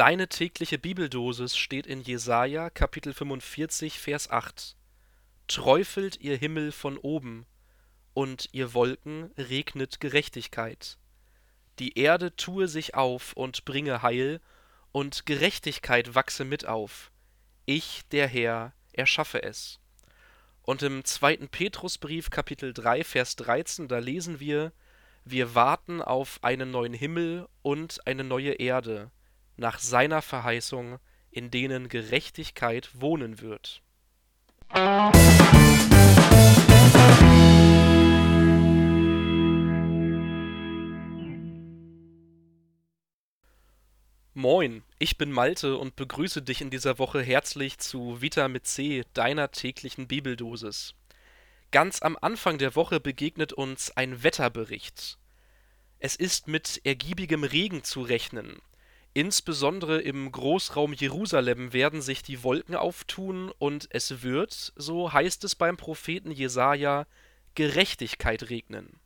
Deine tägliche Bibeldosis steht in Jesaja Kapitel 45 Vers 8. Träufelt ihr Himmel von oben und ihr Wolken regnet Gerechtigkeit. Die Erde tue sich auf und bringe Heil und Gerechtigkeit wachse mit auf. Ich, der Herr, erschaffe es. Und im zweiten Petrusbrief Kapitel 3 Vers 13, da lesen wir, wir warten auf einen neuen Himmel und eine neue Erde, nach seiner Verheißung, in denen Gerechtigkeit wohnen wird. Moin, ich bin Malte und begrüße dich in dieser Woche herzlich zu Vita mit C, deiner täglichen Bibeldosis. Ganz am Anfang der Woche begegnet uns ein Wetterbericht. Es ist mit ergiebigem Regen zu rechnen. Insbesondere im Großraum Jerusalem werden sich die Wolken auftun und es wird, so heißt es beim Propheten Jesaja, Gerechtigkeit regnen.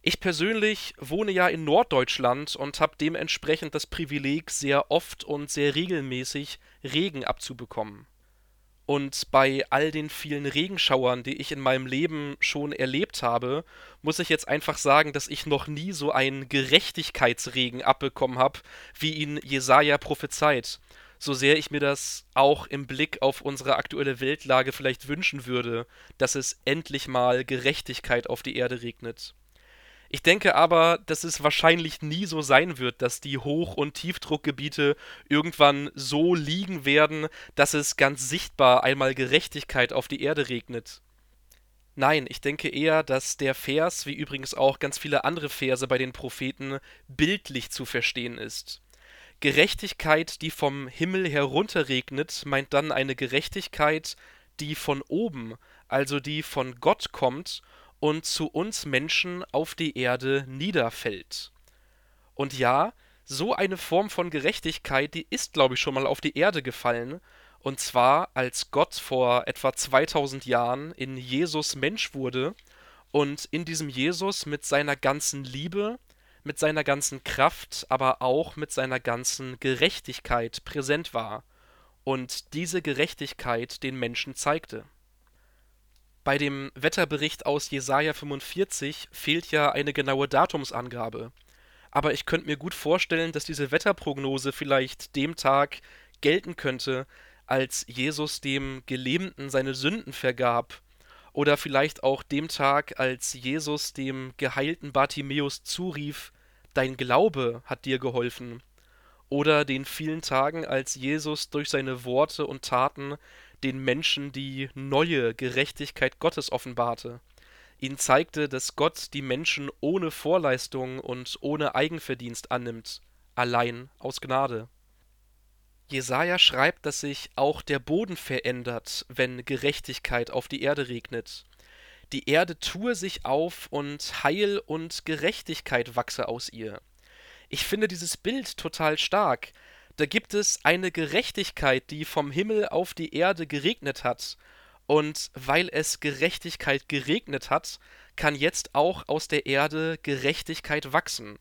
Ich persönlich wohne ja in Norddeutschland und habe dementsprechend das Privileg, sehr oft und sehr regelmäßig Regen abzubekommen. Und bei all den vielen Regenschauern, die ich in meinem Leben schon erlebt habe, muss ich jetzt einfach sagen, dass ich noch nie so einen Gerechtigkeitsregen abbekommen habe, wie ihn Jesaja prophezeit. So sehr ich mir das auch im Blick auf unsere aktuelle Weltlage vielleicht wünschen würde, dass es endlich mal Gerechtigkeit auf die Erde regnet. Ich denke aber, dass es wahrscheinlich nie so sein wird, dass die Hoch- und Tiefdruckgebiete irgendwann so liegen werden, dass es ganz sichtbar einmal Gerechtigkeit auf die Erde regnet. Nein, ich denke eher, dass der Vers, wie übrigens auch ganz viele andere Verse bei den Propheten, bildlich zu verstehen ist. Gerechtigkeit, die vom Himmel herunterregnet, meint dann eine Gerechtigkeit, die von oben, also die von Gott kommt und zu uns Menschen auf die Erde niederfällt. Und ja, so eine Form von Gerechtigkeit, die ist, glaube ich, schon mal auf die Erde gefallen, und zwar als Gott vor etwa 2000 Jahren in Jesus Mensch wurde und in diesem Jesus mit seiner ganzen Liebe, mit seiner ganzen Kraft, aber auch mit seiner ganzen Gerechtigkeit präsent war und diese Gerechtigkeit den Menschen zeigte. Bei dem Wetterbericht aus Jesaja 45 fehlt ja eine genaue Datumsangabe. Aber ich könnte mir gut vorstellen, dass diese Wetterprognose vielleicht dem Tag gelten könnte, als Jesus dem Gelähmten seine Sünden vergab. Oder vielleicht auch dem Tag, als Jesus dem geheilten Bartimäus zurief, Dein Glaube hat dir geholfen. Oder den vielen Tagen, als Jesus durch seine Worte und Taten den Menschen die neue Gerechtigkeit Gottes offenbarte. Ihnen zeigte, dass Gott die Menschen ohne Vorleistung und ohne Eigenverdienst annimmt, allein aus Gnade. Jesaja schreibt, dass sich auch der Boden verändert, wenn Gerechtigkeit auf die Erde regnet. Die Erde tue sich auf und Heil und Gerechtigkeit wachse aus ihr. Ich finde dieses Bild total stark, da gibt es eine Gerechtigkeit, die vom Himmel auf die Erde geregnet hat. Und weil es Gerechtigkeit geregnet hat, kann jetzt auch aus der Erde Gerechtigkeit wachsen.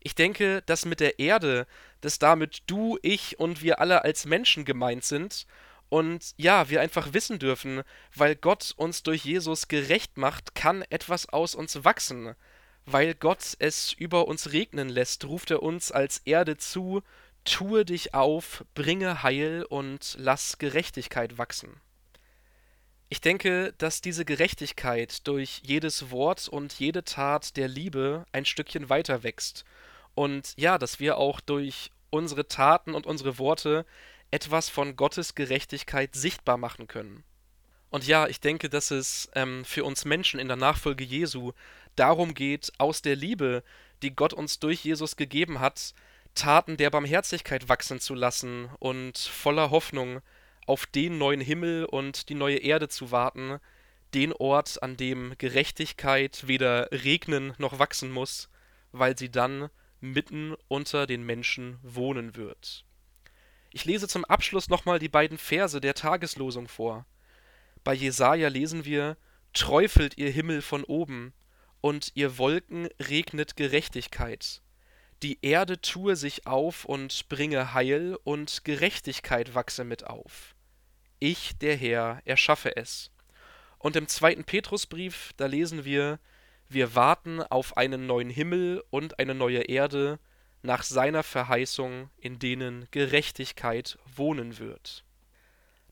Ich denke, dass mit der Erde, dass damit du, ich und wir alle als Menschen gemeint sind. Und ja, wir einfach wissen dürfen, weil Gott uns durch Jesus gerecht macht, kann etwas aus uns wachsen. Weil Gott es über uns regnen lässt, ruft er uns als Erde zu, Tue dich auf, bringe Heil und lass Gerechtigkeit wachsen. Ich denke, dass diese Gerechtigkeit durch jedes Wort und jede Tat der Liebe ein Stückchen weiter wächst. Und ja, dass wir auch durch unsere Taten und unsere Worte etwas von Gottes Gerechtigkeit sichtbar machen können. Und ja, ich denke, dass es ähm, für uns Menschen in der Nachfolge Jesu darum geht, aus der Liebe, die Gott uns durch Jesus gegeben hat, Taten der Barmherzigkeit wachsen zu lassen und voller Hoffnung auf den neuen Himmel und die neue Erde zu warten, den Ort, an dem Gerechtigkeit weder regnen noch wachsen muss, weil sie dann mitten unter den Menschen wohnen wird. Ich lese zum Abschluss nochmal die beiden Verse der Tageslosung vor. Bei Jesaja lesen wir: Träufelt ihr Himmel von oben, und ihr Wolken regnet Gerechtigkeit Die Erde tue sich auf und bringe Heil, und Gerechtigkeit wachse mit auf. Ich, der Herr, erschaffe es. Und im zweiten Petrusbrief, da lesen wir, wir warten auf einen neuen Himmel und eine neue Erde nach seiner Verheißung, in denen Gerechtigkeit wohnen wird.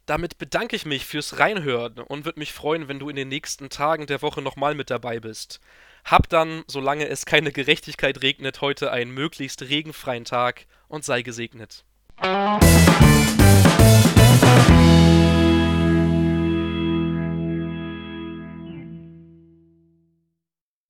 Damit bedanke ich mich fürs Reinhören und würde mich freuen, wenn du in den nächsten Tagen der Woche nochmal mit dabei bist. Hab dann, solange es keine Gerechtigkeit regnet, heute einen möglichst regenfreien Tag und sei gesegnet.